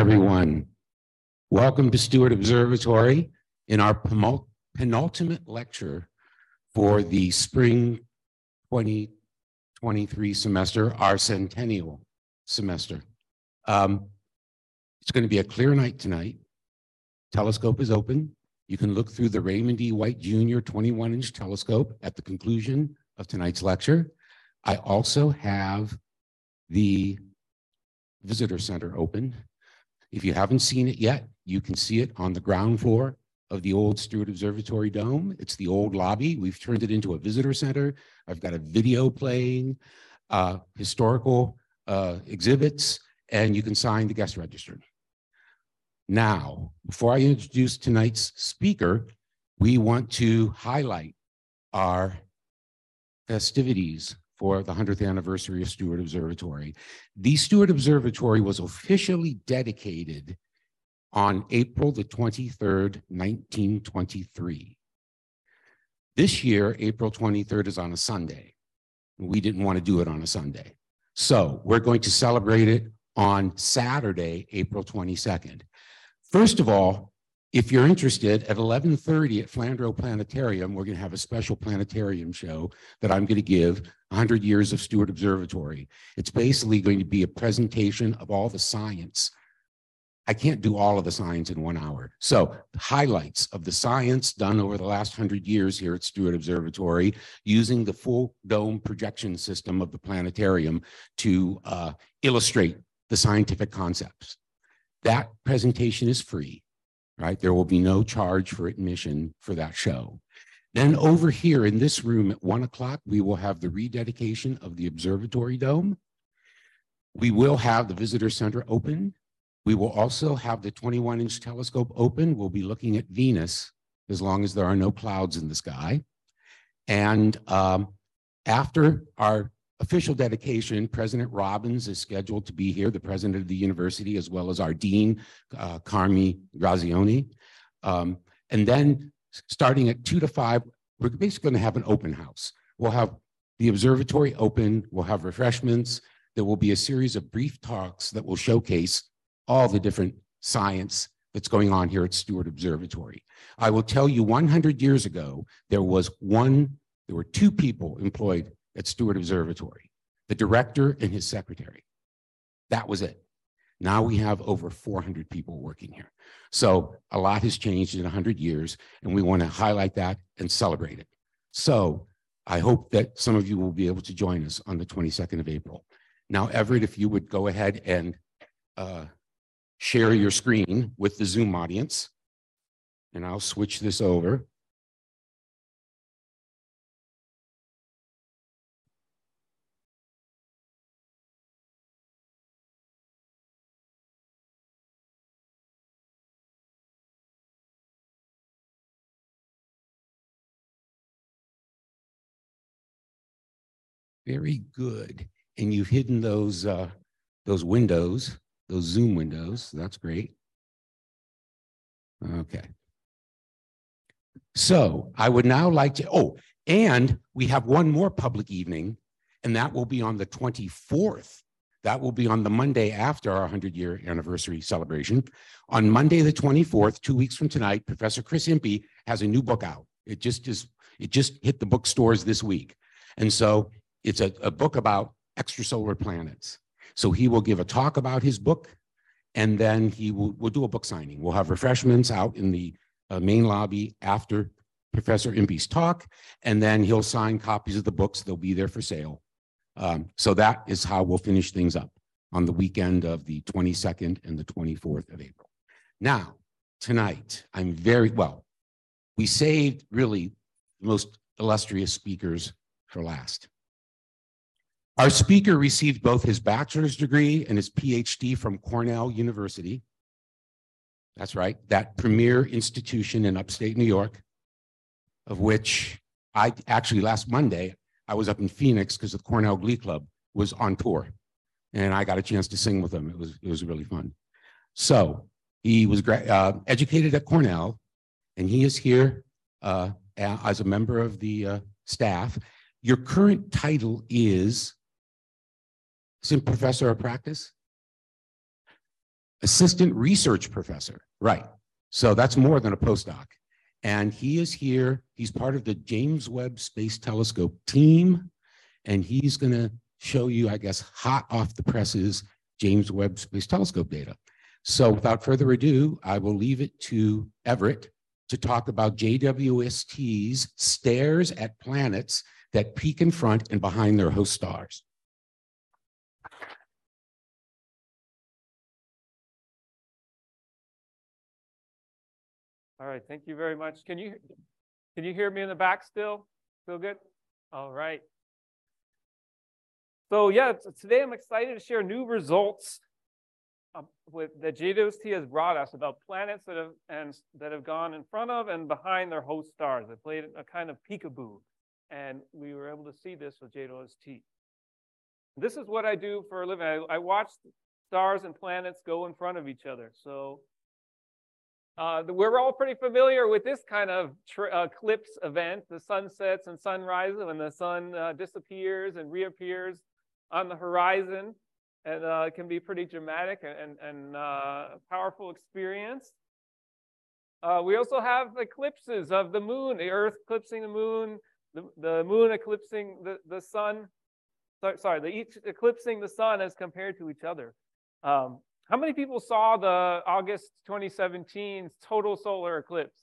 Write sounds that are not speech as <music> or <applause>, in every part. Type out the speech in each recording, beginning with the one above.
everyone. Welcome to Steward Observatory in our penultimate lecture for the spring 2023 semester, our centennial semester. Um, it's going to be a clear night tonight. Telescope is open. You can look through the Raymond E. White Jr. 21 inch telescope at the conclusion of tonight's lecture. I also have the visitor center open. If you haven't seen it yet, you can see it on the ground floor of the old Steward Observatory Dome. It's the old lobby. We've turned it into a visitor center. I've got a video playing, uh, historical uh, exhibits, and you can sign the guest register. Now, before I introduce tonight's speaker, we want to highlight our festivities for the 100th anniversary of Steward Observatory. The Steward Observatory was officially dedicated on April the 23rd, 1923. This year, April 23rd is on a Sunday. We didn't want to do it on a Sunday. So we're going to celebrate it on Saturday, April 22nd. First of all, if you're interested, at 11:30 at Flandreau Planetarium, we're going to have a special planetarium show that I'm going to give 100 Years of Steward Observatory. It's basically going to be a presentation of all the science. I can't do all of the science in one hour. So highlights of the science done over the last 100 years here at Steward Observatory using the full dome projection system of the planetarium to uh, illustrate the scientific concepts. That presentation is free right? There will be no charge for admission for that show. Then over here in this room at one o'clock, we will have the rededication of the observatory dome. We will have the visitor center open. We will also have the 21 inch telescope open. We'll be looking at Venus as long as there are no clouds in the sky. And um, after our official dedication, President Robbins is scheduled to be here, the president of the university, as well as our dean, uh, Carmi Garzione. Um, and then starting at two to five, we're basically going to have an open house. We'll have the observatory open, we'll have refreshments. There will be a series of brief talks that will showcase all the different science that's going on here at Steward Observatory. I will tell you 100 years ago, there was one, there were two people employed at Steward Observatory, the director and his secretary. That was it. Now we have over 400 people working here. So a lot has changed in 100 years, and we want to highlight that and celebrate it. So I hope that some of you will be able to join us on the 22nd of April. Now, Everett, if you would go ahead and uh, share your screen with the Zoom audience, and I'll switch this over. Very good. And you've hidden those uh, those windows, those Zoom windows. That's great. Okay. So I would now like to, oh, and we have one more public evening, and that will be on the 24th. That will be on the Monday after our 100 year anniversary celebration. On Monday, the 24th, two weeks from tonight, Professor Chris Impey has a new book out. It just is, it just hit the bookstores this week. And so it's a, a book about extrasolar planets. So he will give a talk about his book, and then he will we'll do a book signing. We'll have refreshments out in the uh, main lobby after Professor Impey's talk, and then he'll sign copies of the books. They'll be there for sale. Um, so that is how we'll finish things up on the weekend of the 22nd and the 24th of April. Now, tonight, I'm very well. We saved really the most illustrious speakers for last. Our speaker received both his bachelor's degree and his PhD from Cornell University. That's right, that premier institution in upstate New York, of which I actually last Monday, I was up in Phoenix because the Cornell Glee Club was on tour. And I got a chance to sing with them. It was, it was really fun. So he was uh, educated at Cornell, and he is here uh, as a member of the uh, staff. Your current title is Assistant professor of practice? assistant research professor, right? So that's more than a postdoc. And he is here. He's part of the James Webb Space Telescope team. And he's going to show you, I guess, hot off the presses, James Webb Space Telescope data. So without further ado, I will leave it to Everett to talk about JWST's stares at planets that peek in front and behind their host stars. All right, thank you very much. Can you can you hear me in the back still? Feel good? All right. So yeah, today I'm excited to share new results um, with that JWST has brought us about planets that have and that have gone in front of and behind their host stars. They played a kind of peekaboo, and we were able to see this with JWST. This is what I do for a living. I, I watch stars and planets go in front of each other. So uh, we're all pretty familiar with this kind of uh, eclipse event, the sunsets and sunrises when the sun uh, disappears and reappears on the horizon. And uh, it can be pretty dramatic and, and uh, powerful experience. Uh, we also have eclipses of the moon, the earth eclipsing the moon, the, the moon eclipsing the, the sun. Sorry, the, each eclipsing the sun as compared to each other. Um, how many people saw the August 2017 total solar eclipse?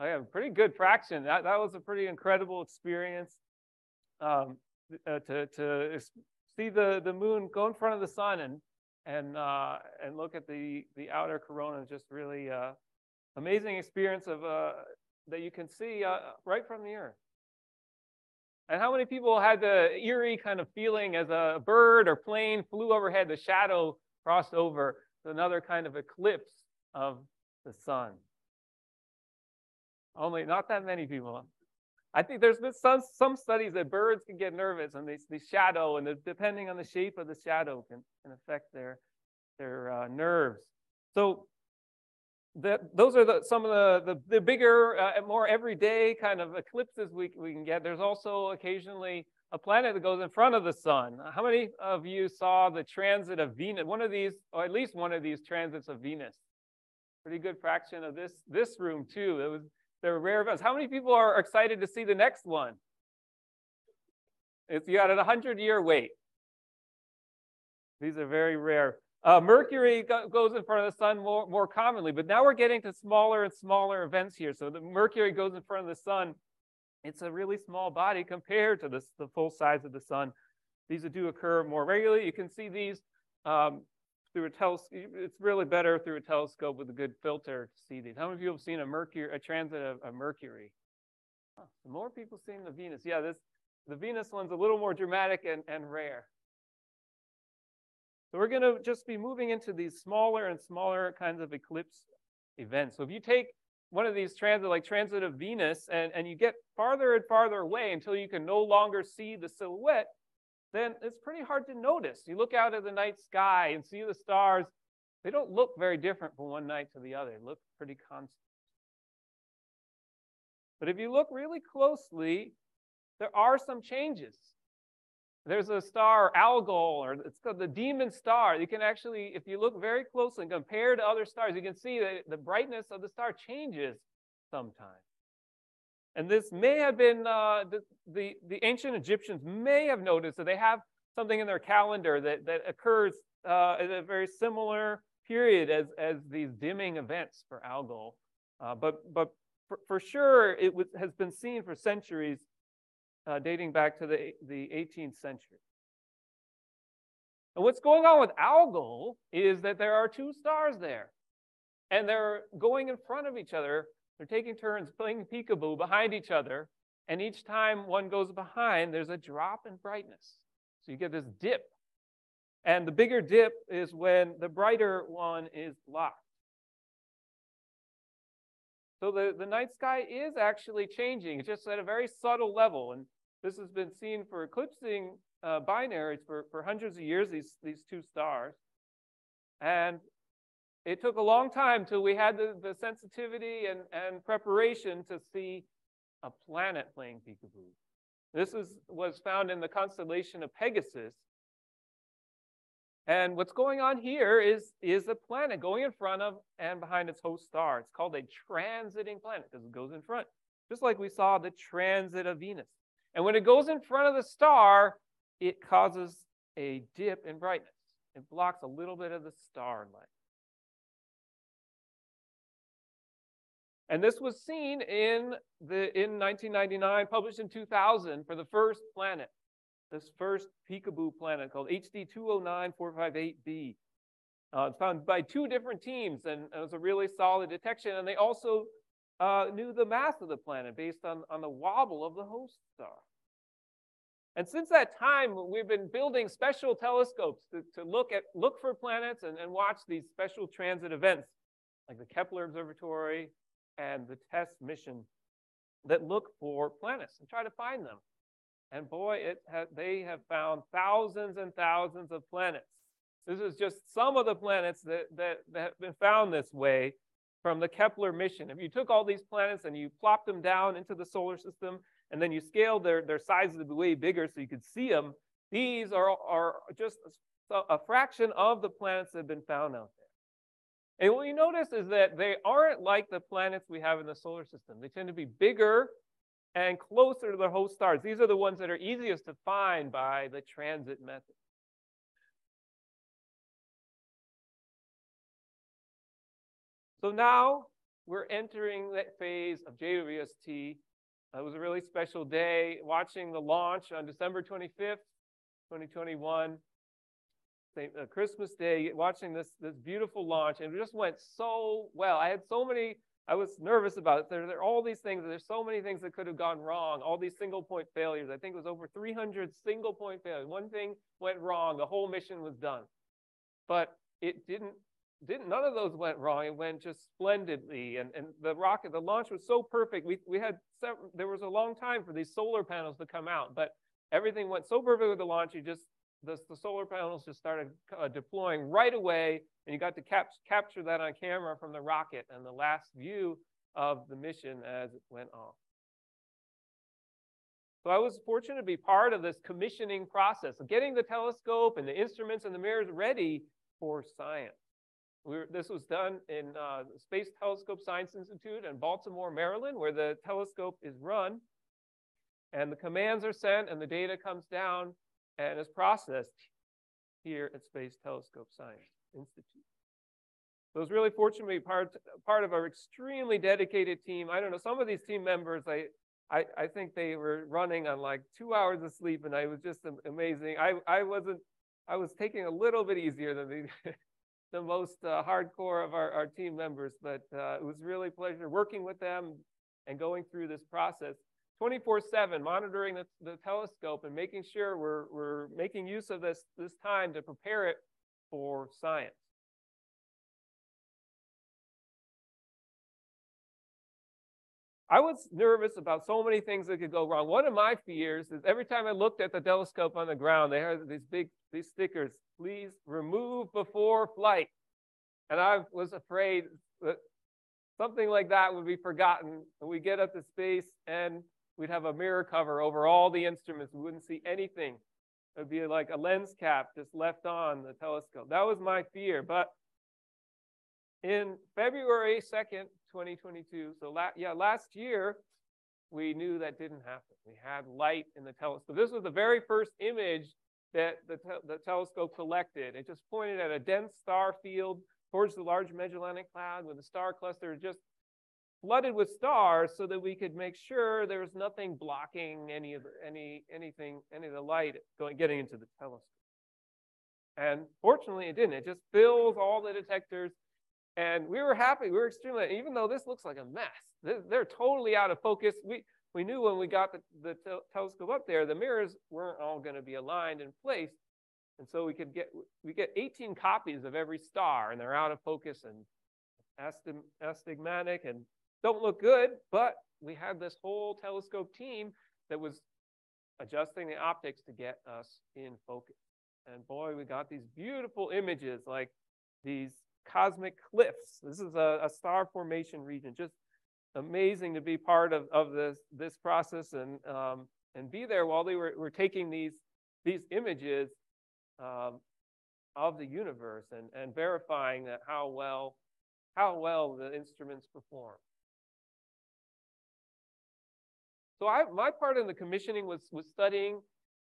I have a pretty good fraction. That, that was a pretty incredible experience um, uh, to, to see the, the moon go in front of the sun and, and, uh, and look at the, the outer corona. Just really uh, amazing experience of, uh, that you can see uh, right from the earth. And how many people had the eerie kind of feeling as a bird or plane flew overhead, the shadow crossed over to another kind of eclipse of the sun. Only not that many people. I think there's been some, some studies that birds can get nervous and they, they shadow, and depending on the shape of the shadow can, can affect their, their uh, nerves. So that, those are the, some of the, the, the bigger, uh, more everyday kind of eclipses we, we can get. There's also occasionally a planet that goes in front of the sun. How many of you saw the transit of Venus? One of these, or at least one of these transits of Venus. Pretty good fraction of this this room too. It was they're rare events. How many people are excited to see the next one? It's you got a hundred year wait. These are very rare. Uh, Mercury go goes in front of the sun more, more commonly, but now we're getting to smaller and smaller events here. So the Mercury goes in front of the sun it's a really small body compared to this, the full size of the sun. These do occur more regularly. You can see these um, through a telescope. It's really better through a telescope with a good filter to see these. How many of you have seen a Mercury, a transit of, of Mercury? Huh, more people seeing the Venus. Yeah, this the Venus one's a little more dramatic and, and rare. So we're going to just be moving into these smaller and smaller kinds of eclipse events. So if you take one of these transit, like transit of Venus, and, and you get farther and farther away until you can no longer see the silhouette, then it's pretty hard to notice. You look out at the night sky and see the stars. They don't look very different from one night to the other. They look pretty constant. But if you look really closely, there are some changes. There's a star, Algol, or it's called the demon star. You can actually, if you look very closely and compare to other stars, you can see that the brightness of the star changes sometimes. And this may have been, uh, the, the, the, ancient Egyptians may have noticed that they have something in their calendar that, that occurs uh, at a very similar period as, as these dimming events for Algol. Uh, but but for, for sure, it was, has been seen for centuries uh, dating back to the, the 18th century. And what's going on with Algol is that there are two stars there, and they're going in front of each other. They're taking turns playing peekaboo behind each other, and each time one goes behind, there's a drop in brightness. So you get this dip. And the bigger dip is when the brighter one is blocked. So the, the night sky is actually changing, it's just at a very subtle level. And this has been seen for eclipsing uh, binaries for, for hundreds of years, these, these two stars. And it took a long time till we had the, the sensitivity and, and preparation to see a planet playing peekaboo. This is, was found in the constellation of Pegasus. And what's going on here is, is a planet going in front of and behind its host star. It's called a transiting planet because it goes in front, just like we saw the transit of Venus. And when it goes in front of the star, it causes a dip in brightness. It blocks a little bit of the starlight. And this was seen in the in 1999, published in 2000 for the first planet, this first peekaboo planet called HD 209458b. Uh, it's found by two different teams, and it was a really solid detection. And they also uh, knew the mass of the planet based on, on the wobble of the host star. And since that time, we've been building special telescopes to, to look at look for planets and, and watch these special transit events, like the Kepler Observatory, and the TESS mission that look for planets and try to find them. And boy, it ha- they have found thousands and thousands of planets. This is just some of the planets that, that, that have been found this way from the Kepler mission. If you took all these planets and you plopped them down into the solar system, and then you scaled their, their sizes to be way bigger so you could see them, these are, are just a, fraction of the planets that have been found out there. And what you notice is that they aren't like the planets we have in the solar system. They tend to be bigger and closer to their host stars. These are the ones that are easiest to find by the transit method. So now we're entering that phase of JWST. It was a really special day watching the launch on December 25th, 2021 uh, Christmas Day, watching this this beautiful launch, and it just went so well. I had so many. I was nervous about it. There, there are all these things. There's so many things that could have gone wrong. All these single point failures. I think it was over 300 single point failures. One thing went wrong. The whole mission was done. But it didn't. Didn't none of those went wrong. It went just splendidly, and and the rocket, the launch was so perfect. We we had several, there was a long time for these solar panels to come out, but everything went so perfect with the launch. You just the, the solar panels just started uh, deploying right away, and you got to cap capture that on camera from the rocket and the last view of the mission as it went off. So I was fortunate to be part of this commissioning process of getting the telescope and the instruments and the mirrors ready for science. We were, this was done in uh, Space Telescope Science Institute in Baltimore, Maryland, where the telescope is run. And the commands are sent and the data comes down and is processed here at Space Telescope Science Institute. So I was really fortunate to be part, part of our extremely dedicated team. I don't know, some of these team members, I, I, I think they were running on like two hours of sleep and I was just amazing. I, I wasn't, I was taking a little bit easier than the, <laughs> the most uh, hardcore of our, our team members, but uh, it was really a pleasure working with them and going through this process. 24 7 monitoring the, the telescope and making sure we're, we're making use of this, this time to prepare it for science. I was nervous about so many things that could go wrong. One of my fears is every time I looked at the telescope on the ground, they had these big these stickers, please remove before flight. And I was afraid that something like that would be forgotten and we get up to space and we'd have a mirror cover over all the instruments. We wouldn't see anything. It would be like a lens cap just left on the telescope. That was my fear. But in February 2nd, 2022, so la yeah, last year, we knew that didn't happen. We had light in the telescope. This was the very first image that the, te the telescope collected. It just pointed at a dense star field towards the Large Magellanic Cloud with a star cluster just flooded with stars so that we could make sure there was nothing blocking any of the, any anything any of the light going getting into the telescope. And fortunately, it didn't. It just fills all the detectors, and we were happy. We were extremely even though this looks like a mess. They're, totally out of focus. We we knew when we got the, the te telescope up there, the mirrors weren't all going to be aligned in place. And so we could get we get 18 copies of every star, and they're out of focus and astigmatic and don't look good, but we had this whole telescope team that was adjusting the optics to get us in focus. And boy, we got these beautiful images like these cosmic cliffs. This is a, a star formation region. Just amazing to be part of, of this, this process and, um, and be there while they were, were taking these, these images um, of the universe and, and verifying that how well, how well the instruments perform. So I, my part in the commissioning was, was studying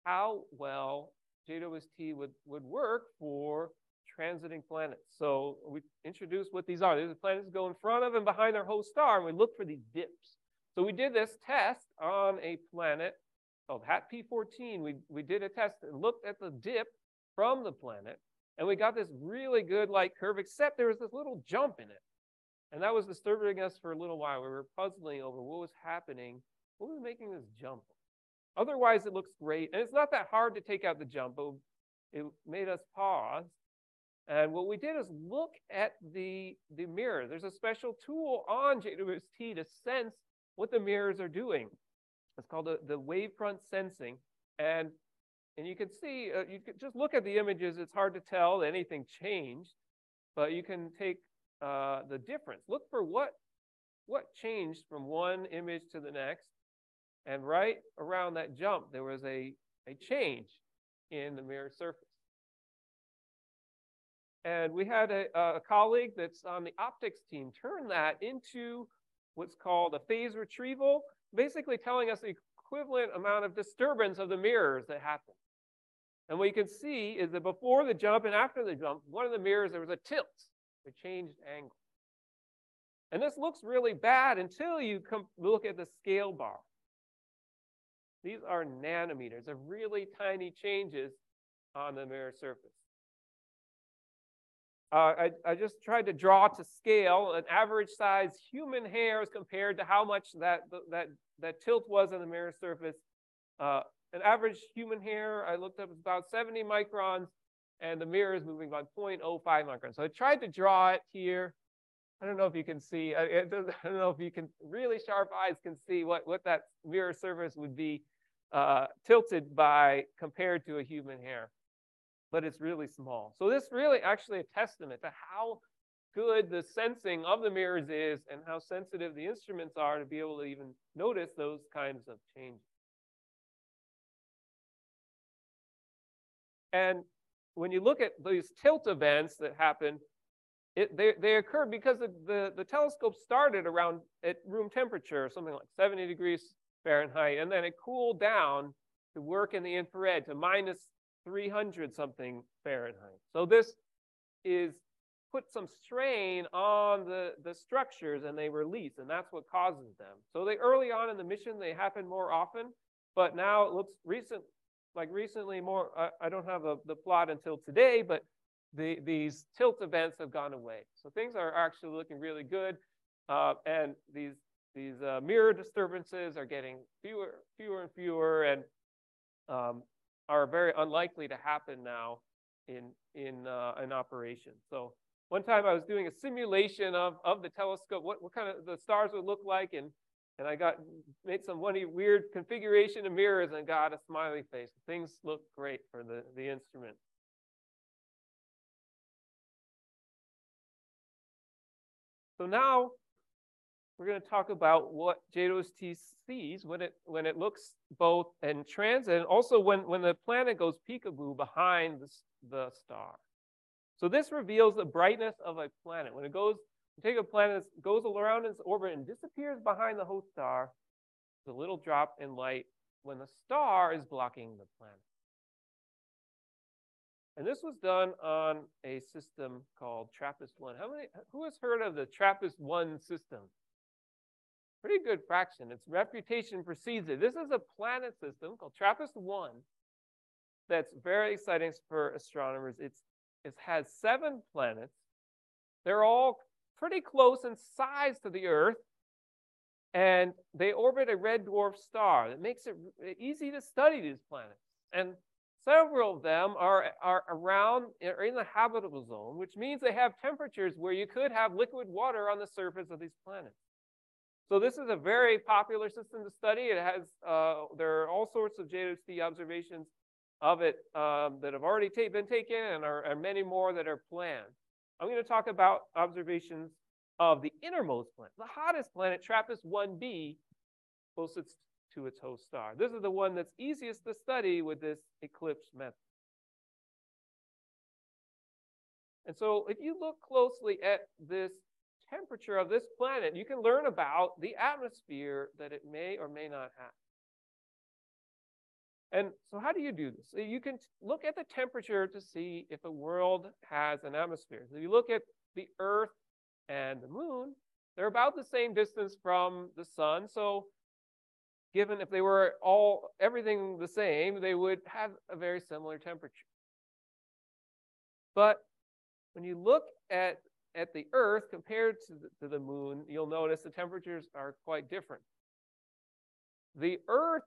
how well JWST would, would work for transiting planets. So we introduced what these are. These are planets go in front of and behind their host star, and we look for these dips. So we did this test on a planet called HAT P14. We, we did a test and looked at the dip from the planet, and we got this really good light curve, except there was this little jump in it. And that was disturbing us for a little while. We were puzzling over what was happening, what was making this jump. Otherwise, it looks great. And it's not that hard to take out the jump, but it made us pause. And what we did is look at the, the mirror. There's a special tool on JWST to sense what the mirrors are doing. It's called the, the wavefront sensing. And, and you can see, uh, you can just look at the images. It's hard to tell anything changed, but you can take uh, the difference. Look for what, what changed from one image to the next. And right around that jump, there was a, a change in the mirror surface. And we had a, a colleague that's on the optics team turn that into what's called a phase retrieval, basically telling us the equivalent amount of disturbance of the mirrors that happened. And what you can see is that before the jump and after the jump, one of the mirrors, there was a tilt, a changed angle. And this looks really bad until you look at the scale bar. These are nanometers of really tiny changes on the mirror surface. Uh, I, I, just tried to draw to scale an average size human hair as compared to how much that, that, that tilt was on the mirror surface. Uh, an average human hair, I looked up, is about 70 microns, and the mirror is moving about 0.05 microns. So I tried to draw it here. I don't know if you can see, I, <laughs> I don't know if you can, really sharp eyes can see what, what that mirror surface would be uh, tilted by compared to a human hair but it's really small. So this really actually a testament to how good the sensing of the mirrors is and how sensitive the instruments are to be able to even notice those kinds of changes. And when you look at these tilt events that happen, it, they, they occur because the, the, the telescope started around at room temperature, something like 70 degrees Fahrenheit, and then it cooled down to work in the infrared to minus 300 something Fahrenheit. So this is put some strain on the, the structures and they release, and that's what causes them. So they early on in the mission, they happen more often, but now it looks recent, like recently more, I, I don't have a, the plot until today, but the, these tilt events have gone away. So things are actually looking really good. Uh, and these, these uh, mirror disturbances are getting fewer, fewer and fewer. And um, are very unlikely to happen now in, in, uh, operation. So one time I was doing a simulation of, of the telescope, what, what kind of the stars would look like, and, and I got made some weird configuration of mirrors and got a smiley face. Things look great for the, the instrument. So now we're going to talk about what JWST sees when it when it looks both in transit and also when, when the planet goes peekaboo behind the, the star. So this reveals the brightness of a planet. When it goes, you take a planet that goes around its orbit and disappears behind the host star, the little drop in light when the star is blocking the planet. And this was done on a system called TRAPPIST-1. How many, who has heard of the TRAPPIST-1 system? Pretty good fraction. Its reputation precedes it. This is a planet system called TRAPPIST-1 that's very exciting for astronomers. It's, it has seven planets. They're all pretty close in size to the Earth, and they orbit a red dwarf star. That makes it easy to study these planets. And several of them are, are around, are in the habitable zone, which means they have temperatures where you could have liquid water on the surface of these planets. So this is a very popular system to study. It has, uh, there are all sorts of JWST observations of it um, that have already ta been taken and are, are many more that are planned. I'm going to talk about observations of the innermost planet, the hottest planet, TRAPPIST-1b, closest to its host star. This is the one that's easiest to study with this eclipse method. And so if you look closely at this temperature of this planet, you can learn about the atmosphere that it may or may not have. And so how do you do this? You can look at the temperature to see if a world has an atmosphere. So you look at the Earth and the Moon, they're about the same distance from the sun. So given if they were all everything the same, they would have a very similar temperature. But when you look at at the Earth compared to the, to the Moon, you'll notice the temperatures are quite different. The Earth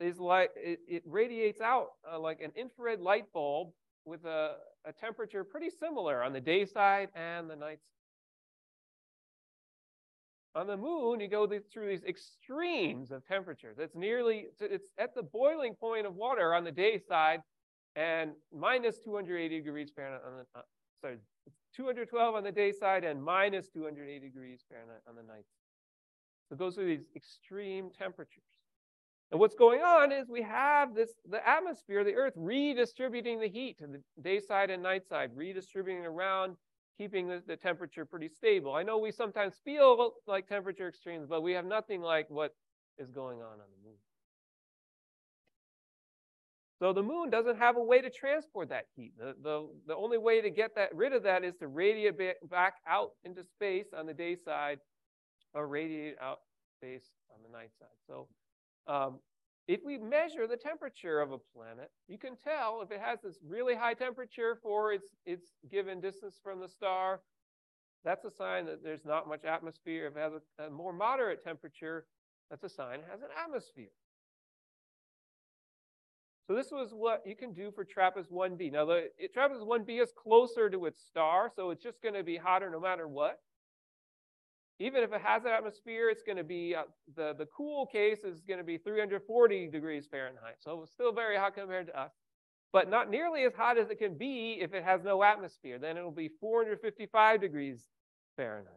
is like it, it radiates out uh, like an infrared light bulb with a, a temperature pretty similar on the day side and the night side. On the moon, you go through these extremes of temperatures. It's nearly, it's- at the boiling point of water on the day side and minus 280 degrees Fahrenheit on the, uh, sorry, 212 on the day side and minus 280 degrees Fahrenheit on the night. Side. So those are these extreme temperatures. And what's going on is we have this the atmosphere, the earth redistributing the heat to the day side and night side, redistributing around, keeping the, the temperature pretty stable. I know we sometimes feel like temperature extremes, but we have nothing like what is going on on the moon. So the moon doesn't have a way to transport that heat. The, the, the only way to get that rid of that is to radiate ba- back out into space on the day side or radiate out space on the night side. So um, if we measure the temperature of a planet, you can tell if it has this really high temperature for its, its given distance from the star, that's a sign that there's not much atmosphere. If it has a, a more moderate temperature, that's a sign it has an atmosphere. So this was what you can do for TRAPPIST-1b. Now, the it, TRAPPIST-1b is closer to its star, so it's just going to be hotter no matter what. Even if it has an atmosphere, it's going to be, uh, the, the cool case is going to be 340 degrees Fahrenheit. So it's still very hot compared to us, but not nearly as hot as it can be if it has no atmosphere. Then it'll be 455 degrees Fahrenheit.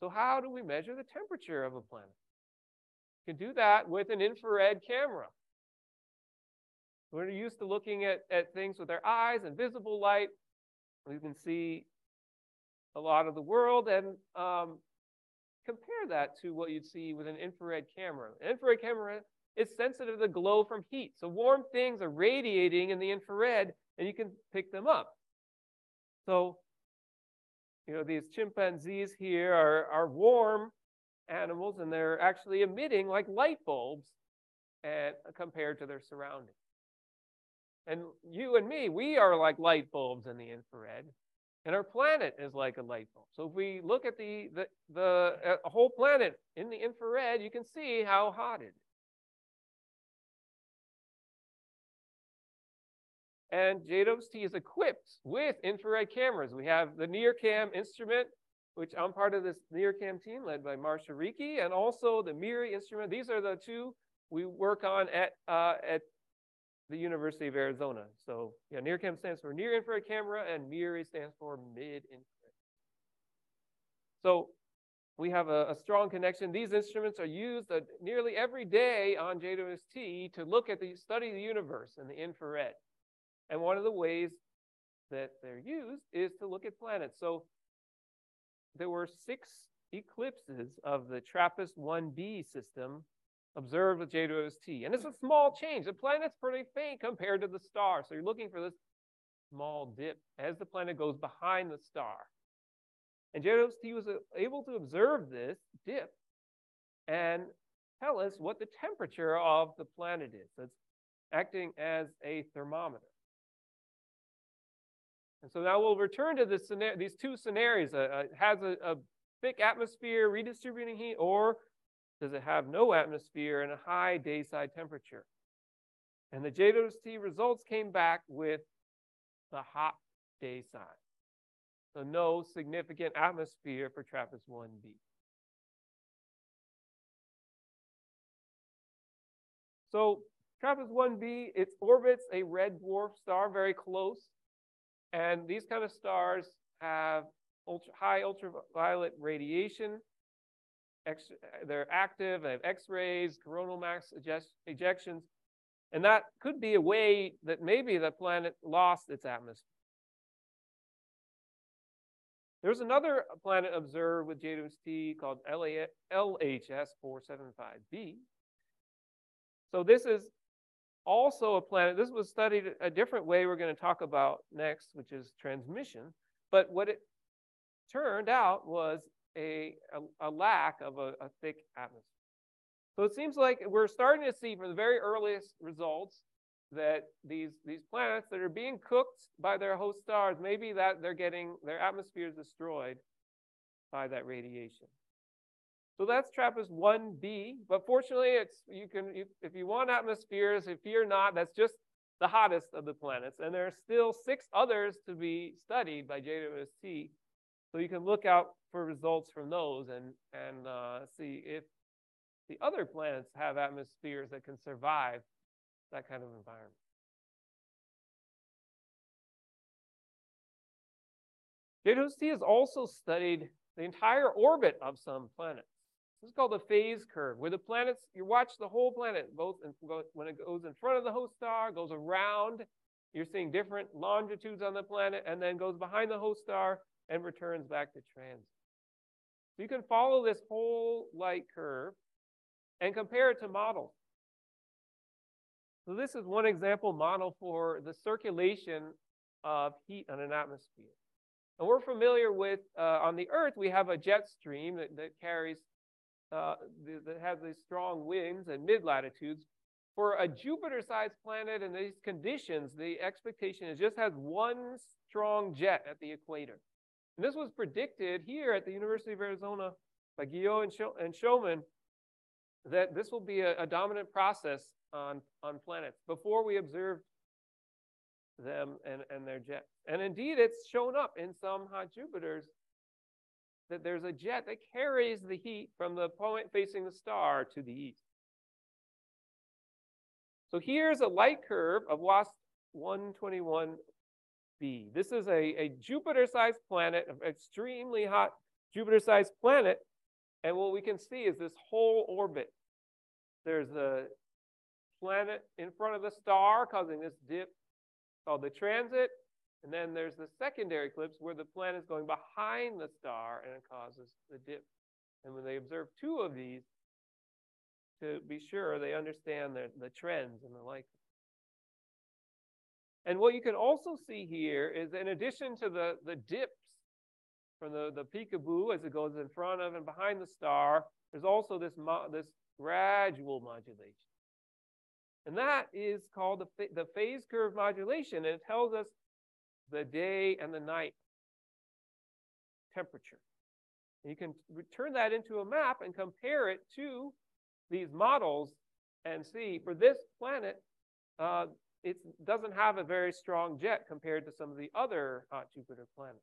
So how do we measure the temperature of a planet? Can do that with an infrared camera. We're used to looking at, at things with our eyes and visible light. We can see a lot of the world and um, compare that to what you'd see with an infrared camera. An infrared camera is sensitive to the glow from heat. So warm things are radiating in the infrared and you can pick them up. So, you know, these chimpanzees here are, are warm animals and they're actually emitting like light bulbs compared to their surroundings. And you and me, we are like light bulbs in the infrared. And our planet is like a light bulb. So if we look at the, the, the uh, whole planet in the infrared, you can see how hot it is. And JWST is equipped with infrared cameras. We have the NIRCam instrument, which I'm part of this NIRCam team led by Marcia Rieke, and also the MIRI instrument. These are the two we work on at, uh, at the University of Arizona. So yeah, NIRCam stands for near infrared camera and MIRI stands for mid infrared. So we have a, a, strong connection. These instruments are used uh, nearly every day on JWST to look at the study the universe in the infrared. And one of the ways that they're used is to look at planets. So there were six eclipses of the TRAPPIST-1b system observed with JWST. And it's a small change. The planet's pretty faint compared to the star. So you're looking for this small dip as the planet goes behind the star. And JWST was able to observe this dip and tell us what the temperature of the planet is. So it's acting as a thermometer. And so now we'll return to this, scenario, these two scenarios. Uh, it has a, a thick atmosphere redistributing heat, or does it have no atmosphere and a high dayside temperature? And the JWST results came back with the hot day side. So no significant atmosphere for TRAPPIST-1b. So TRAPPIST-1b, it orbits a red dwarf star very close. And these kind of stars have ultra, high ultraviolet radiation they're active, they have X-rays, coronal mass ejections. And that could be a way that maybe the planet lost its atmosphere. There's another planet observed with JWST called LHS 475b. So this is also a planet. This was studied a different way we're going to talk about next, which is transmission. But what it turned out was a, a, a lack of a, a thick atmosphere. So it seems like we're starting to see from the very earliest results that these these planets that are being cooked by their host stars, maybe that they're getting their atmospheres destroyed by that radiation. So that's TRAPPIST 1b, but fortunately it's you can if you want atmospheres, if you're not, that's just the hottest of the planets, and there are still six others to be studied by JWST. So you can look out for results from those and and uh, see if the other planets have atmospheres that can survive that kind of environment. JWST has also studied the entire orbit of some planets. This is called the phase curve, where the planets, you watch the whole planet, both in, when it goes in front of the host star, goes around, you're seeing different longitudes on the planet, and then goes behind the host star and returns back to transit. So you can follow this whole light curve and compare it to models. So this is one example model for the circulation of heat on an atmosphere. And we're familiar with, uh, on the Earth, we have a jet stream that, that carries, uh, that has these strong winds and mid-latitudes. For a Jupiter-sized planet in these conditions, the expectation is just has one strong jet at the equator. And this was predicted here at the University of Arizona by Guillot and, and Showman that this will be a, a dominant process on, on planets before we observed them and, and their jets. And indeed, it's shown up in some hot Jupiters that there's a jet that carries the heat from the point facing the star to the east. So here's a light curve of WASP 121b. This is a, a Jupiter-sized planet, an extremely hot Jupiter-sized planet. And what we can see is this whole orbit. There's a planet in front of the star causing this dip called the transit. And then there's the secondary eclipse where the planet is going behind the star and it causes the dip. And when they observe two of these, to be sure they understand the, the trends and the like. And what you can also see here is in addition to the, the dips from the, the peekaboo as it goes in front of and behind the star, there's also this, this gradual modulation. And that is called the, the phase curve modulation. And it tells us the day and the night temperature. And you can turn that into a map and compare it to these models and see for this planet, uh, it doesn't have a very strong jet compared to some of the other hot Jupiter planets.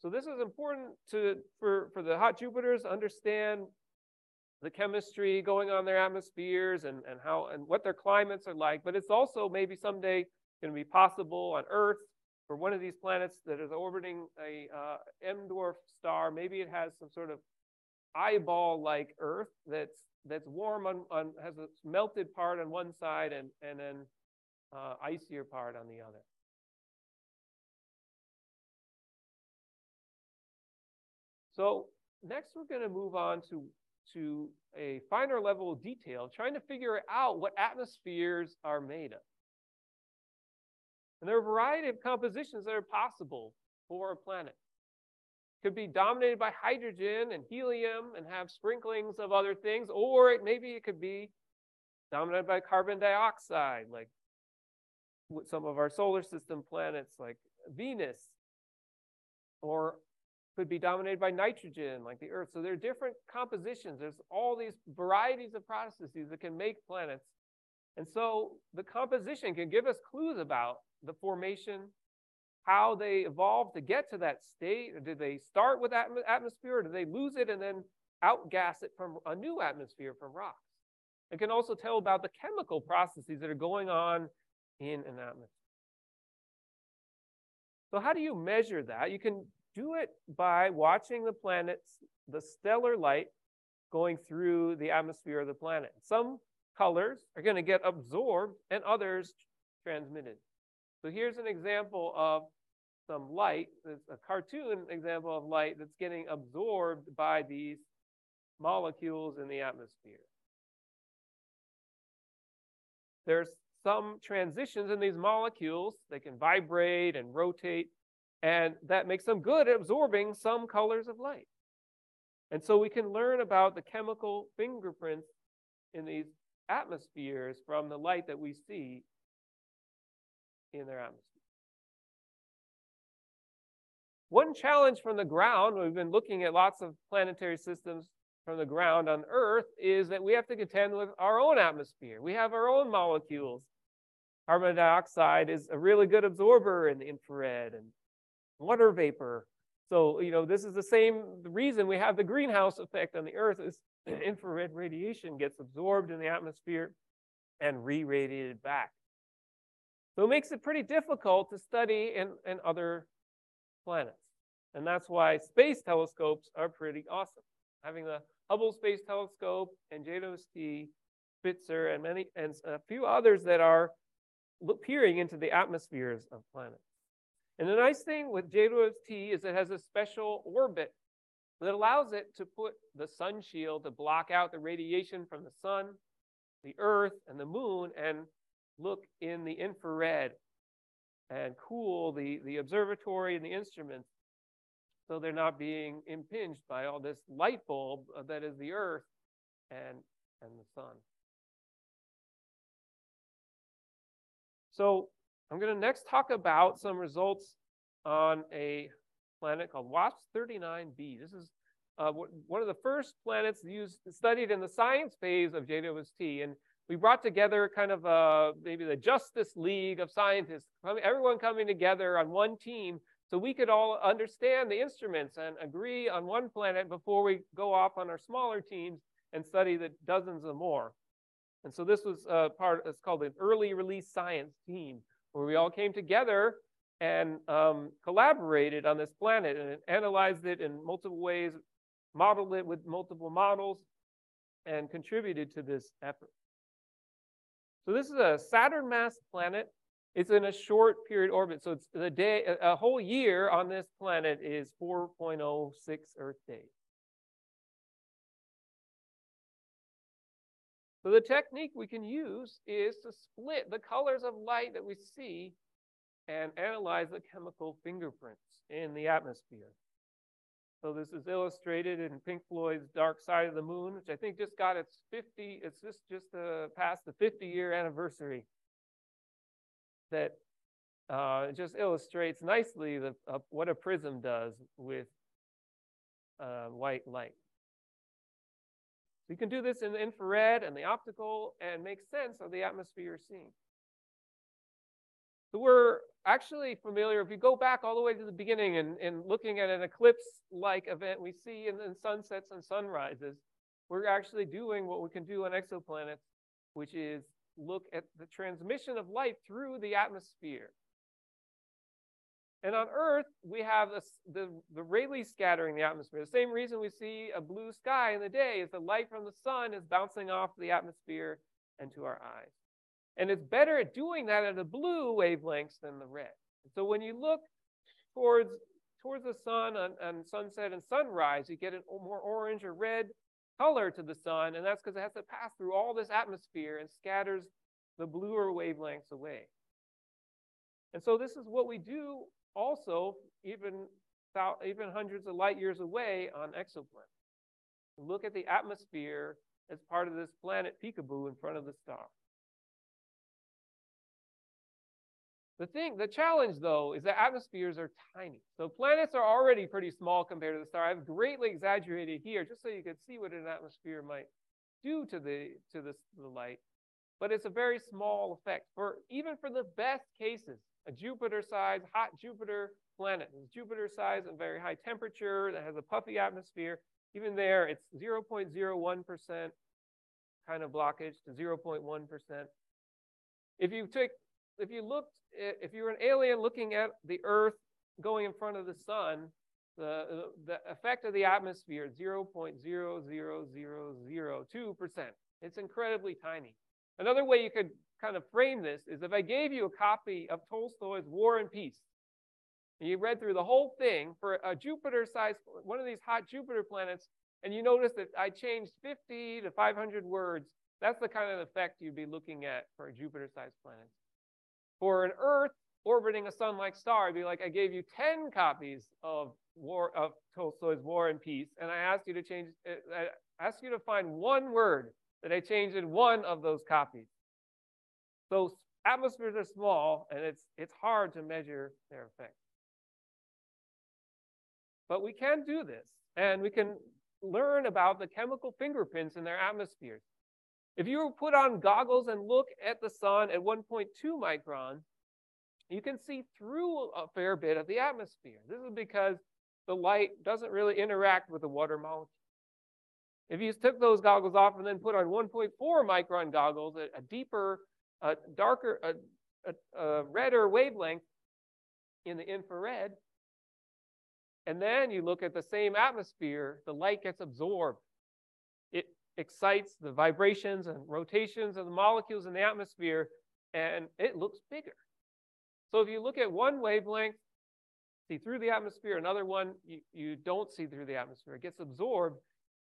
So this is important to, for, for the hot Jupiters understand the chemistry going on their atmospheres and, and how and what their climates are like. But it's also maybe someday going to be possible on Earth for one of these planets that is orbiting a uh, M dwarf star. Maybe it has some sort of eyeball-like Earth that's that's warm on, on has a melted part on one side and and then uh, icier part on the other. So next we're going to move on to, to a finer level of detail, trying to figure out what atmospheres are made of. And there are a variety of compositions that are possible for a planet. It could be dominated by hydrogen and helium and have sprinklings of other things, or it, maybe it could be dominated by carbon dioxide, like some of our solar system planets like Venus, or could be dominated by nitrogen like the Earth. So there are different compositions. There's all these varieties of processes that can make planets. And so the composition can give us clues about the formation, how they evolved to get to that state. Did they start with atm atmosphere or did they lose it and then outgas it from a new atmosphere from rocks? It can also tell about the chemical processes that are going on in an atmosphere. So how do you measure that? You can do it by watching the planets, the stellar light going through the atmosphere of the planet. Some colors are going to get absorbed and others transmitted. So here's an example of some light, it's a cartoon example of light that's getting absorbed by these molecules in the atmosphere. There's some transitions in these molecules. They can vibrate and rotate, and that makes them good at absorbing some colors of light. And so we can learn about the chemical fingerprints in these atmospheres from the light that we see in their atmosphere. One challenge from the ground, we've been looking at lots of planetary systems from the ground on Earth, is that we have to contend with our own atmosphere. We have our own molecules. Carbon dioxide is a really good absorber in the infrared and water vapor. So, you know, this is the same reason we have the greenhouse effect on the Earth is <clears throat> infrared radiation gets absorbed in the atmosphere and re-radiated back. So it makes it pretty difficult to study in, in other planets. And that's why space telescopes are pretty awesome. Having the Hubble Space Telescope and JWST, Spitzer, and many and a few others that are peering into the atmospheres of planets. And the nice thing with JWST is it has a special orbit that allows it to put the sun shield to block out the radiation from the sun, the earth, and the moon, and look in the infrared and cool the, the observatory and the instruments so they're not being impinged by all this light bulb uh, that is the earth and, and the sun. So I'm going to next talk about some results on a planet called WASP 39b. This is uh, one of the first planets used studied in the science phase of JWST. And we brought together kind of uh, maybe the Justice League of scientists, everyone coming together on one team so we could all understand the instruments and agree on one planet before we go off on our smaller teams and study the dozens of more. And so this was uh, part, it's called an early release science team, where we all came together and um, collaborated on this planet and analyzed it in multiple ways, modeled it with multiple models, and contributed to this effort. So this is a Saturn mass planet. It's in a short period orbit. So it's the day, a whole year on this planet is 4.06 Earth days. So the technique we can use is to split the colors of light that we see and analyze the chemical fingerprints in the atmosphere. So this is illustrated in Pink Floyd's Dark Side of the Moon, which I think just got its 50, it's just, just uh, past the 50 year anniversary. That uh, just illustrates nicely the, uh, what a prism does with uh, white light. We can do this in the infrared and the optical and make sense of the atmosphere you're seeing. So we're actually familiar, if you go back all the way to the beginning and, and looking at an eclipse-like event we see in, in sunsets and sunrises, we're actually doing what we can do on exoplanets, which is look at the transmission of light through the atmosphere. And on Earth, we have the, the Rayleigh scattering the atmosphere. The same reason we see a blue sky in the day is the light from the sun is bouncing off the atmosphere and to our eyes. And it's better at doing that at the blue wavelengths than the red. So when you look towards towards the sun on, on sunset and sunrise, you get a more orange or red color to the sun, and that's because it has to pass through all this atmosphere and scatters the bluer wavelengths away. And so this is what we do also, even, even hundreds of light years away on exoplanets. Look at the atmosphere as part of this planet peekaboo in front of the star. The thing, the challenge though, is that atmospheres are tiny. So planets are already pretty small compared to the star. I've greatly exaggerated here just so you can see what an atmosphere might do to the to the, the light. But it's a very small effect for even for the best cases. A Jupiter-sized hot Jupiter planet, is Jupiter size and very high temperature that has a puffy atmosphere. Even there, it's 0.01% kind of blockage to 0.1%. If you take if you looked, if you were an alien looking at the Earth going in front of the sun, The, the effect of the atmosphere is 0.00002%. It's incredibly tiny. Another way you could kind of frame this is if I gave you a copy of Tolstoy's War and Peace, and you read through the whole thing for a Jupiter-sized, one of these hot Jupiter planets, and you notice that I changed 50 to 500 words, that's the kind of effect you'd be looking at for a Jupiter-sized planet. For an Earth orbiting a sun-like star, it'd be like I gave you 10 copies of War of Tolstoy's War and Peace, and I asked you to change, uh, I asked you to find one word that I changed in one of those copies. So atmospheres are small, and it's it's hard to measure their effect. But we can do this, and we can learn about the chemical fingerprints in their atmospheres. If you put on goggles and look at the sun at 1.2 micron, you can see through a fair bit of the atmosphere. This is because the light doesn't really interact with the water molecule. If you took those goggles off and then put on 1.4 micron goggles, a, a deeper, a darker, a, a, a redder wavelength in the infrared, and then you look at the same atmosphere, the light gets absorbed. It excites the vibrations and rotations of the molecules in the atmosphere, and it looks bigger. So if you look at one wavelength, see through the atmosphere, another one you, you don't see through the atmosphere, it gets absorbed,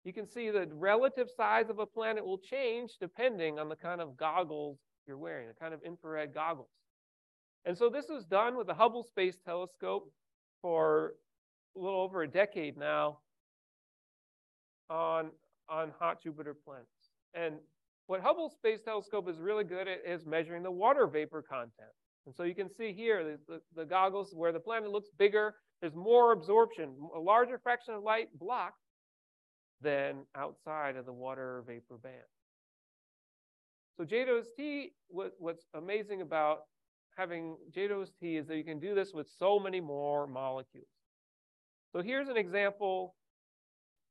you can see the relative size of a planet will change depending on the kind of goggles you're wearing, the kind of infrared goggles. And so this was done with the Hubble Space Telescope for a little over a decade now on, on hot Jupiter planets. And what Hubble Space Telescope is really good at is measuring the water vapor content. And so you can see here the, the, the goggles where the planet looks bigger, there's more absorption, a larger fraction of light blocked than outside of the water vapor band. So JWST, what, what's amazing about having JWST is that you can do this with so many more molecules. So here's an example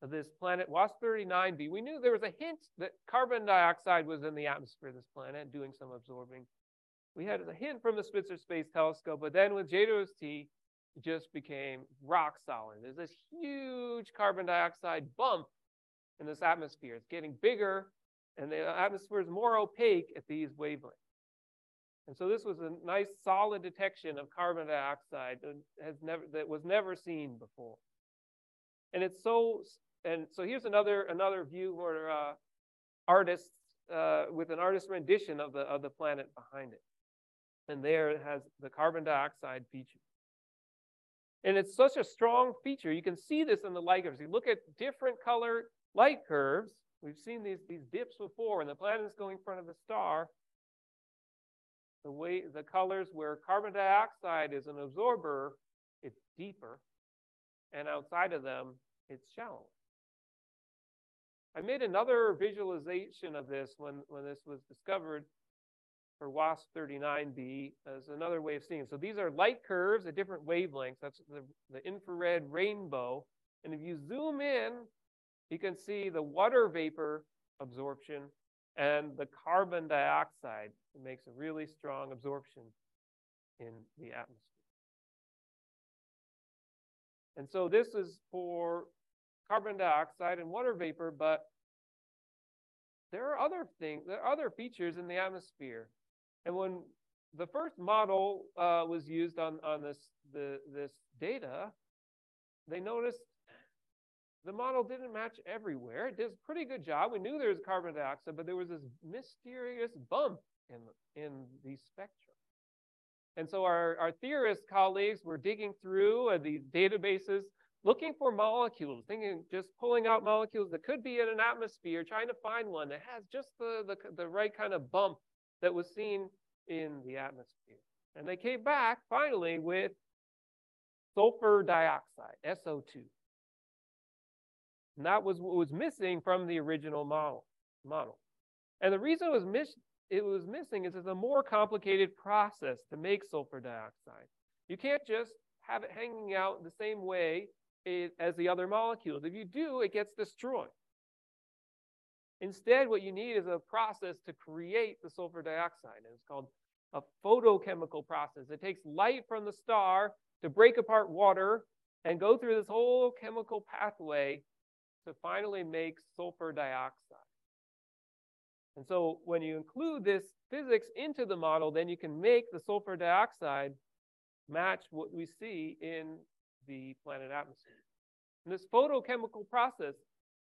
of this planet WASP-39b. We knew there was a hint that carbon dioxide was in the atmosphere of this planet doing some absorbing. We had a hint from the Spitzer Space Telescope, but then with JWST, it just became rock solid. There's this huge carbon dioxide bump in this atmosphere. It's getting bigger, and the atmosphere is more opaque at these wavelengths. And so this was a nice solid detection of carbon dioxide that has never that was never seen before. And it's so and so here's another another view where uh, artists uh, with an artist rendition of the of the planet behind it. And there it has the carbon dioxide feature. And it's such a strong feature. You can see this in the light curves. You look at different color light curves. We've seen these, these dips before. When the planet is going in front of the star, the way the colors where carbon dioxide is an absorber, it's deeper, and outside of them, it's shallow. I made another visualization of this when, when this was discovered for WASP 39b as another way of seeing it. So these are light curves at different wavelengths. That's the, the infrared rainbow. And if you zoom in, you can see the water vapor absorption and the carbon dioxide it makes a really strong absorption in the atmosphere. And so this is for carbon dioxide and water vapor, but there are other things, there are other features in the atmosphere. And when the first model uh, was used on, on this, the, this data, they noticed the model didn't match everywhere. It did a pretty good job. We knew there was carbon dioxide, but there was this mysterious bump in, in the spectrum. And so our, our theorist colleagues were digging through uh, these databases, looking for molecules, thinking just pulling out molecules that could be in an atmosphere, trying to find one that has just the, the, the right kind of bump that was seen in the atmosphere. And they came back finally with sulfur dioxide, SO2. And that was what was missing from the original model. model. And the reason it was miss it was missing is it's a more complicated process to make sulfur dioxide. You can't just have it hanging out the same way as the other molecules. If you do, it gets destroyed. Instead, what you need is a process to create the sulfur dioxide. And it's called a photochemical process. It takes light from the star to break apart water and go through this whole chemical pathway to finally make sulfur dioxide. And so when you include this physics into the model, then you can make the sulfur dioxide match what we see in the planet atmosphere. And this photochemical process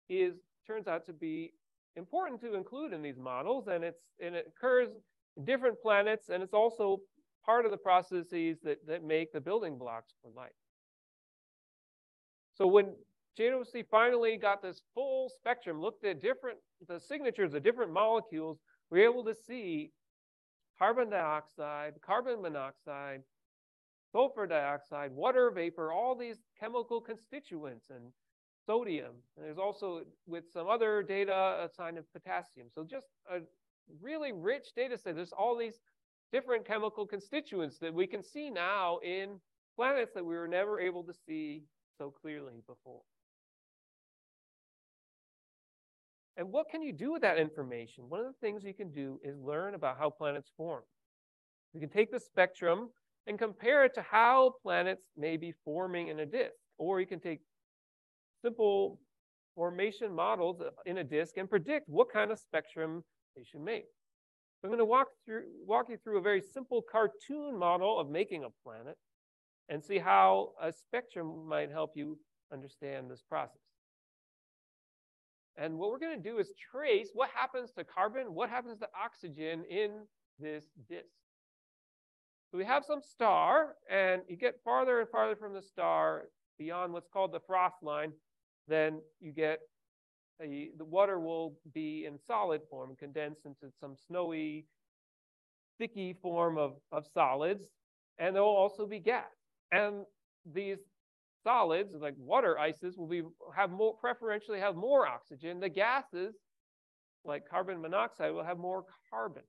is turns out to be important to include in these models, and it's and it occurs in different planets, and it's also part of the processes that, that make the building blocks for life. So when JWST finally got this full spectrum, looked at different the signatures of different molecules, we we're able to see carbon dioxide, carbon monoxide, sulfur dioxide, water vapor, all these chemical constituents and sodium. And there's also with some other data a sign of potassium. So just a really rich data set. There's all these different chemical constituents that we can see now in planets that we were never able to see so clearly before. And what can you do with that information? One of the things you can do is learn about how planets form. You can take the spectrum and compare it to how planets may be forming in a disk. Or you can take simple formation models in a disk and predict what kind of spectrum they should make. So I'm going to walk through walk you through a very simple cartoon model of making a planet and see how a spectrum might help you understand this process. And what we're going to do is trace what happens to carbon, what happens to oxygen in this disk. So we have some star, and you get farther and farther from the star beyond what's called the frost line, then you get a, the water will be in solid form, condensed into some snowy, sticky form of, of solids, and there will also be gas. And these solids, like water ices, will be have more preferentially have more oxygen. The gases, like carbon monoxide, will have more carbon.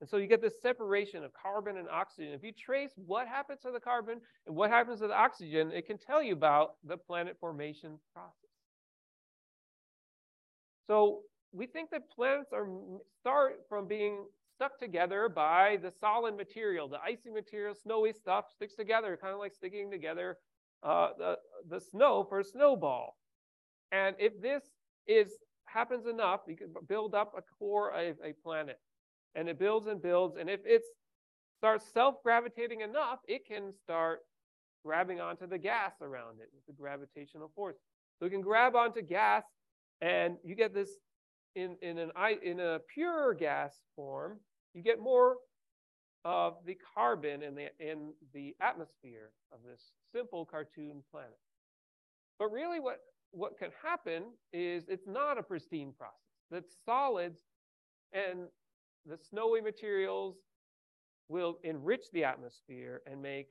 And so you get this separation of carbon and oxygen. If you trace what happens to the carbon and what happens to the oxygen, it can tell you about the planet formation process. So we think that planets are start from being stuck together by the solid material, the icy material, snowy stuff sticks together, kind of like sticking together uh, the, the snow for a snowball. And if this is happens enough, you can build up a core of a planet and it builds and builds. And if it starts self-gravitating enough, it can start grabbing onto the gas around it with the gravitational force. So it can grab onto gas, and you get this in, in, an, in a pure gas form, you get more of the carbon in the, in the atmosphere of this simple cartoon planet. But really what, what can happen is it's not a pristine process. That solids and the snowy materials will enrich the atmosphere and make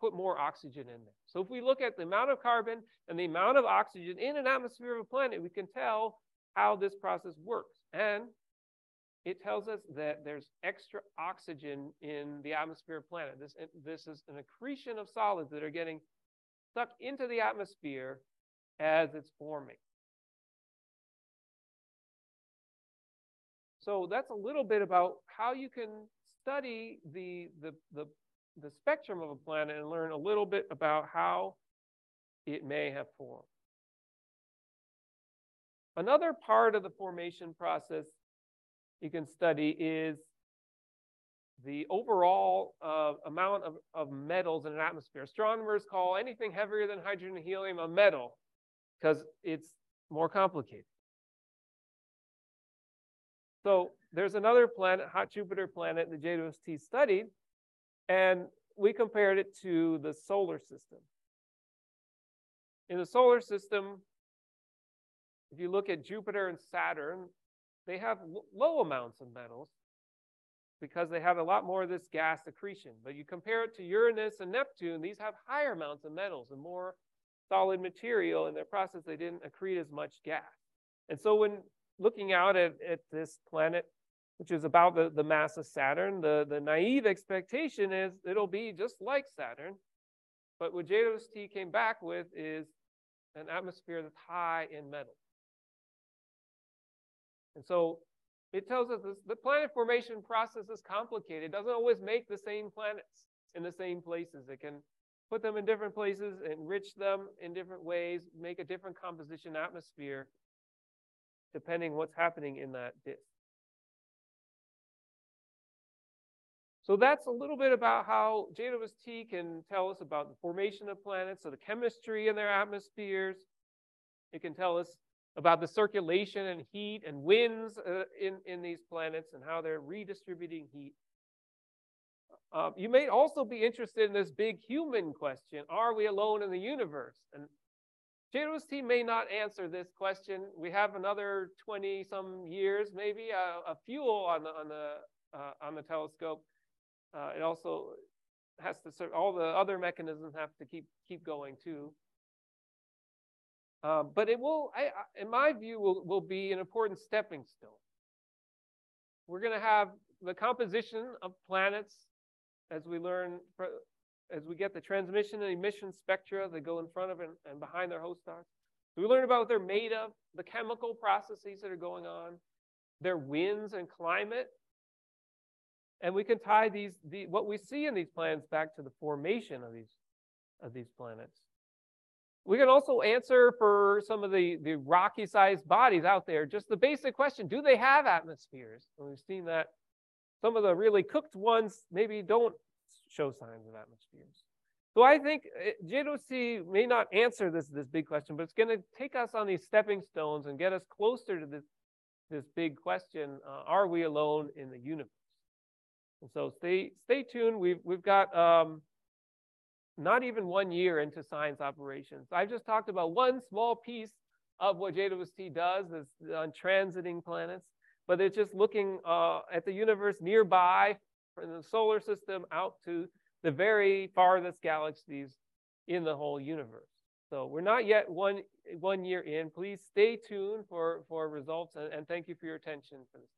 put more oxygen in there. So if we look at the amount of carbon and the amount of oxygen in an atmosphere of a planet, we can tell how this process works. And it tells us that there's extra oxygen in the atmosphere of planet. This, this is an accretion of solids that are getting sucked into the atmosphere as it's forming. So that's a little bit about how you can study the, the, the, the spectrum of a planet and learn a little bit about how it may have formed. Another part of the formation process you can study is the overall uh, amount of, of metals in an atmosphere. Astronomers call anything heavier than hydrogen and helium a metal because it's more complicated. So there's another planet, hot Jupiter planet, the JWST studied, and we compared it to the solar system. In the solar system, if you look at Jupiter and Saturn, they have low amounts of metals because they have a lot more of this gas accretion. But you compare it to Uranus and Neptune, these have higher amounts of metals and more solid material in their process. They didn't accrete as much gas. And so when looking out at, at this planet, which is about the, the mass of Saturn, the, the naive expectation is it'll be just like Saturn. But what JWST came back with is an atmosphere that's high in metals. And so it tells us this, the planet formation process is complicated. It doesn't always make the same planets in the same places. It can put them in different places, enrich them in different ways, make a different composition atmosphere, depending what's happening in that disk. So that's a little bit about how JWST can tell us about the formation of planets, so the chemistry in their atmospheres. It can tell us about the circulation and heat and winds uh, in, in these planets and how they're redistributing heat. Uh, you may also be interested in this big human question, are we alone in the universe? And JWST may not answer this question. We have another 20 some years, maybe a, a fuel on the, on the, uh, on the telescope. Uh, it also has to serve, all the other mechanisms have to keep, keep going too. Uh, but it will, I, I, in my view, will, will be an important stepping stone. We're going to have the composition of planets as we learn, as we get the transmission and emission spectra that go in front of and, and behind their host stars. We learn about what they're made of, the chemical processes that are going on, their winds and climate. And we can tie these, the, what we see in these planets back to the formation of these, of these planets. We can also answer for some of the, the rocky sized bodies out there, just the basic question, do they have atmospheres? And we've seen that some of the really cooked ones maybe don't show signs of atmospheres. So I think eh, JWST may not answer this, this big question, but it's going to take us on these stepping stones and get us closer to this, this big question, uh, are we alone in the universe? And so stay, stay tuned. We've, we've got um, not even one year into science operations. I've just talked about one small piece of what JWST does is on transiting planets but it's just looking uh, at the universe nearby from the solar system out to the very farthest galaxies in the whole universe. So we're not yet one, one year in. Please stay tuned for, for results and, and thank you for your attention for this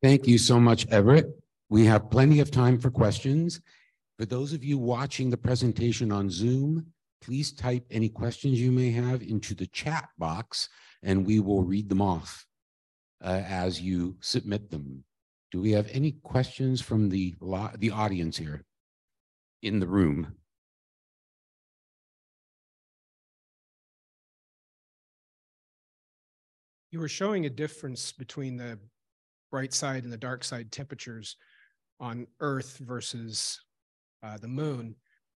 Thank you so much, Everett. We have plenty of time for questions. For those of you watching the presentation on Zoom, please type any questions you may have into the chat box and we will read them off uh, as you submit them. Do we have any questions from the, the audience here in the room? You were showing a difference between the bright side and the dark side temperatures on Earth versus uh, the moon.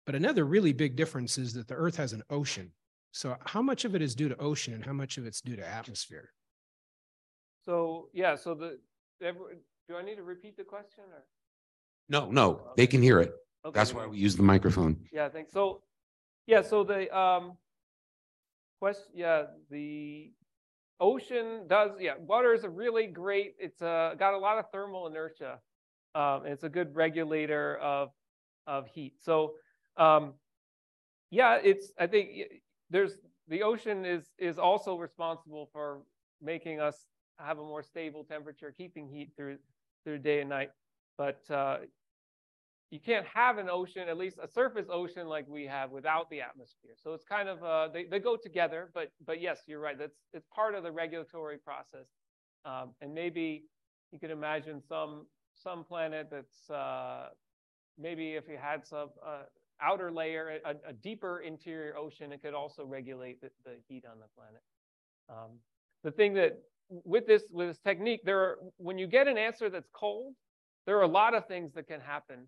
But another really big difference is that the Earth has an ocean. So how much of it is due to ocean and how much of it's due to atmosphere? So yeah, so the do I need to repeat the question or? No, no, they can hear it. Okay. That's why we use the microphone. Yeah, thanks. so. Yeah, so the um question, yeah, the ocean does, yeah, water is a really great, it's uh, got a lot of thermal inertia. Um, it's a good regulator of of heat. So um, yeah, it's I think there's the ocean is is also responsible for making us have a more stable temperature, keeping heat through through day and night. But uh, you can't have an ocean, at least a surface ocean like we have, without the atmosphere. So it's kind of uh, they they go together. But but yes, you're right. That's it's part of the regulatory process. Um, and maybe you can imagine some some planet that's uh, maybe if you had some uh, outer layer, a, a, deeper interior ocean, it could also regulate the, the heat on the planet. Um, the thing that with this with this technique, there are when you get an answer that's cold, there are a lot of things that can happen,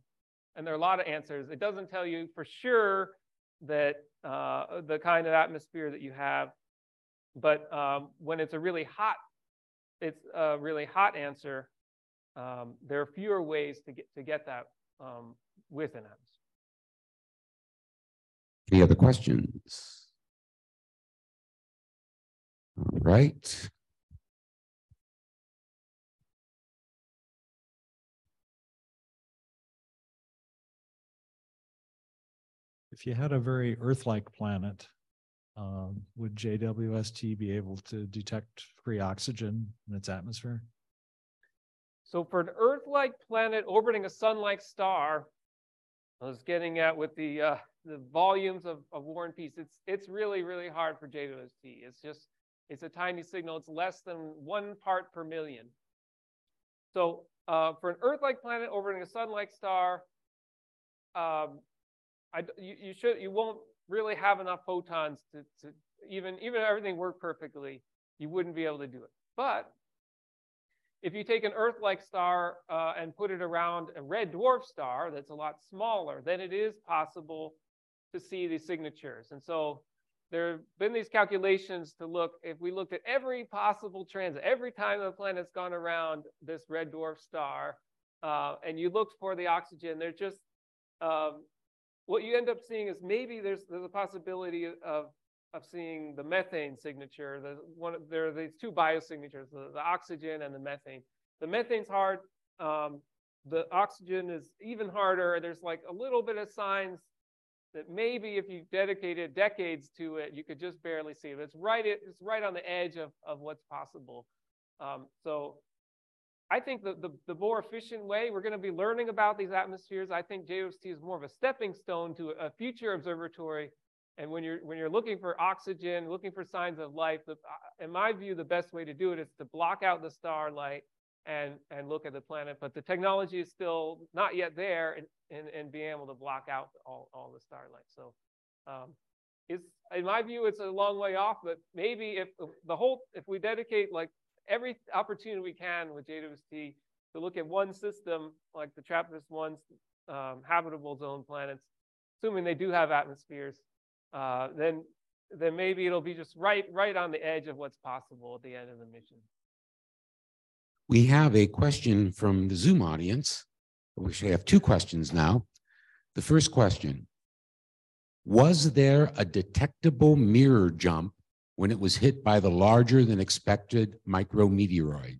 and there are a lot of answers. It doesn't tell you for sure that uh, the kind of atmosphere that you have, but um, when it's a really hot, it's a really hot answer. Um, there are fewer ways to get to get that um, with an atmosphere. Any other questions? All right. If you had a very Earth-like planet, um, would JWST be able to detect free oxygen in its atmosphere? So for an Earth-like planet orbiting a sun-like star, I was getting at with the uh, the volumes of, of War and Peace, it's it's really really hard for JWST. It's just it's a tiny signal. It's less than one part per million. So uh, for an Earth-like planet orbiting a sun-like star, um, I, you, you should, you won't really have enough photons to, to even, even if everything worked perfectly, you wouldn't be able to do it. But if you take an Earth-like star uh, and put it around a red dwarf star that's a lot smaller, then it is possible to see these signatures. And so there have been these calculations to look, if we looked at every possible transit, every time the planet's gone around this red dwarf star, uh, and you looked for the oxygen, there's just, um, what you end up seeing is maybe there's, there's a possibility of, of seeing the methane signature. The one, there are these two biosignatures, the, the oxygen and the methane. The methane's hard. Um, the oxygen is even harder. There's like a little bit of signs that maybe if you dedicated decades to it, you could just barely see it. It's right, it's right on the edge of, of what's possible. Um, so I think the, the, the more efficient way, we're going to be learning about these atmospheres. I think JWST is more of a stepping stone to a future observatory. And when you're, when you're looking for oxygen, looking for signs of life, the, uh, in my view, the best way to do it is to block out the starlight and, and look at the planet. But the technology is still not yet there and, and, and being able to block out all, all the starlight. So um, it's, in my view, it's a long way off, but maybe if the whole, if we dedicate like every opportunity we can with JWST to look at one system, like the TRAPPIST-1 um, habitable zone planets, assuming they do have atmospheres, uh, then then maybe it'll be just right right on the edge of what's possible at the end of the mission. We have a question from the Zoom audience. We I have two questions now. The first question. Was there a detectable mirror jump when it was hit by the larger than expected micrometeoroid?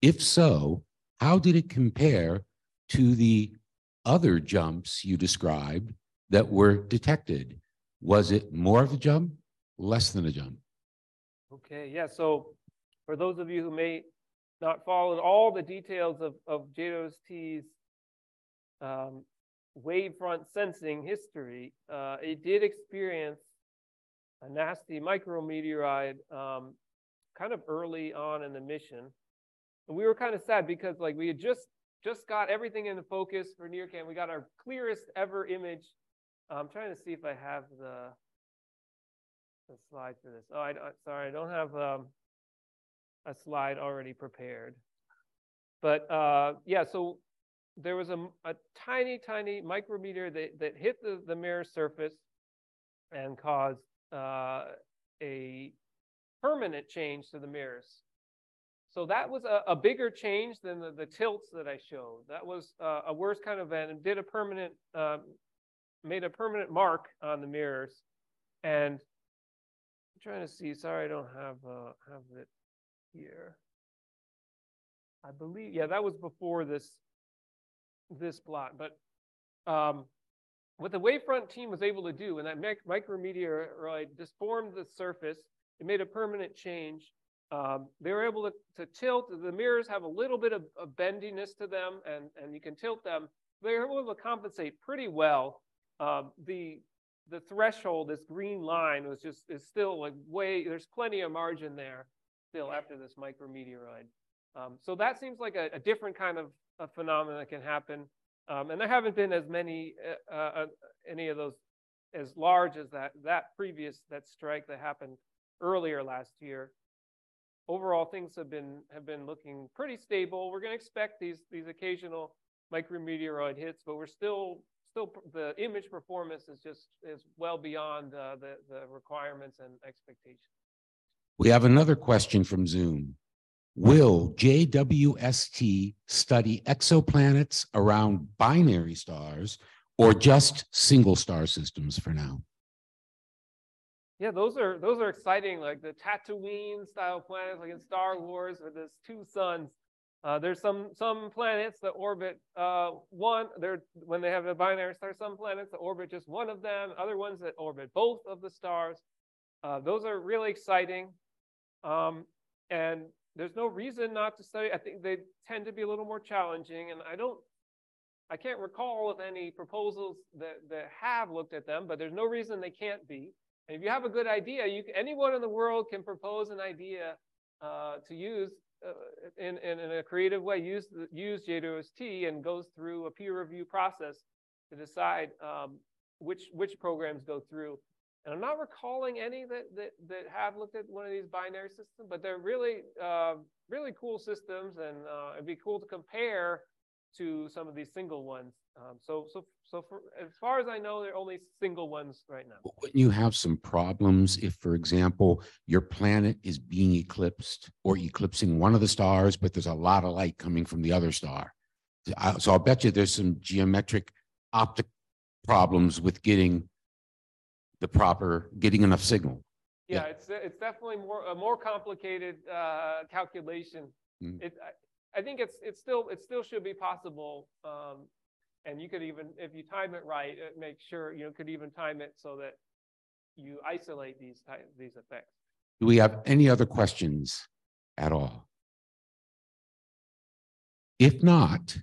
If so, how did it compare to the other jumps you described that were detected? Was it more of a jump, less than a jump? Okay, yeah. So for those of you who may not follow all the details of, of um, wavefront sensing history, uh, it did experience a nasty micrometeorite um, kind of early on in the mission. And we were kind of sad because like we had just just got everything into focus for NIRCam. We got our clearest ever image. I'm trying to see if I have the, the slide for this. Oh, I, sorry, I don't have um, a slide already prepared. But uh, yeah, so there was a, a tiny, tiny micrometeor that, that hit the, the mirror surface and caused uh, a permanent change to the mirrors. So that was a, a bigger change than the, the, tilts that I showed. That was uh, a worse kind of event and did a permanent, uh, made a permanent mark on the mirrors. And I'm trying to see, sorry, I don't have, uh, have it here. I believe, yeah, that was before this, this plot, but um, what the wavefront team was able to do when that mic micrometeoroid disformed the surface, it made a permanent change. Um, they were able to, to, tilt. The mirrors have a little bit of, of, bendiness to them, and, and you can tilt them. They were able to compensate pretty well. Um, the the threshold, this green line, was just is still like way. There's plenty of margin there still after this micrometeoroid. Um, so that seems like a, a different kind of a phenomenon that can happen. Um, and there haven't been as many, uh, uh, any of those as large as that, that previous, that strike that happened earlier last year. Overall, things have been, have been looking pretty stable. We're gonna expect these, these occasional micrometeoroid hits, but we're still, still, the image performance is just, is well beyond uh, the, the requirements and expectations. We have another question from Zoom. Will JWST study exoplanets around binary stars or just single star systems for now? Yeah, those are those are exciting, like the Tatooine style planets, like in Star Wars, with this two suns. Uh, there's some some planets that orbit uh, one. There when they have a binary star, some planets that orbit just one of them. Other ones that orbit both of the stars. Uh, those are really exciting, um, and there's no reason not to study. I think they tend to be a little more challenging, and I don't, I can't recall of any proposals that, that have looked at them, but there's no reason they can't be. And if you have a good idea, you anyone in the world can propose an idea uh, to use uh, in, in, in a creative way, use, use JWST and goes through a peer review process to decide, um, which, which programs go through. And I'm not recalling any that, that, that have looked at one of these binary systems, but they're really, uh, really cool systems and, uh, it'd be cool to compare to some of these single ones. Um, so, so, so for, as far as I know, they're only single ones right now. Wouldn't you have some problems if, for example, your planet is being eclipsed or eclipsing one of the stars, but there's a lot of light coming from the other star? So I'll bet you there's some geometric optic problems with getting the proper, getting enough signal. Yeah, Yeah. it's, it's definitely more, a more complicated, uh, calculation. Mm. It, I, I think it's, it's still, it still should be possible. Um, and you could even, if you time it right, uh, make sure, you know, could even time it so that you isolate these type, these effects. Do we have any other questions at all? If not,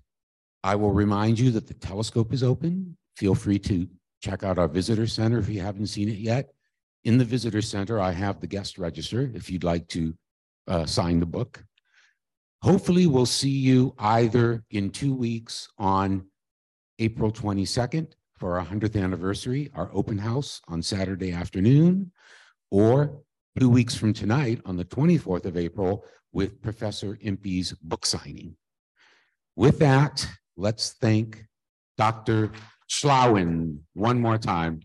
I will remind you that the telescope is open. Feel free to check out our visitor center if you haven't seen it yet. In the visitor center, I have the guest register if you'd like to uh, sign the book. Hopefully, we'll see you either in two weeks on April twenty-second for our hundredth anniversary, our open house on Saturday afternoon, or two weeks from tonight, on the twenty-fourth of April, with Professor Impey's book signing. With that, let's thank Dr. Schlawin one more time.